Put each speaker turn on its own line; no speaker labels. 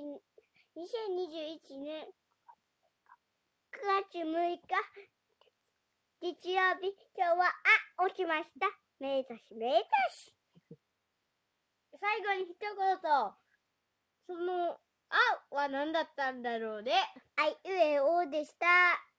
2021年9月6日日曜日今日はあ起きました。めいたしめいたし。最後に一言。とそのあは何だったんだろうね。
あいうえおでした。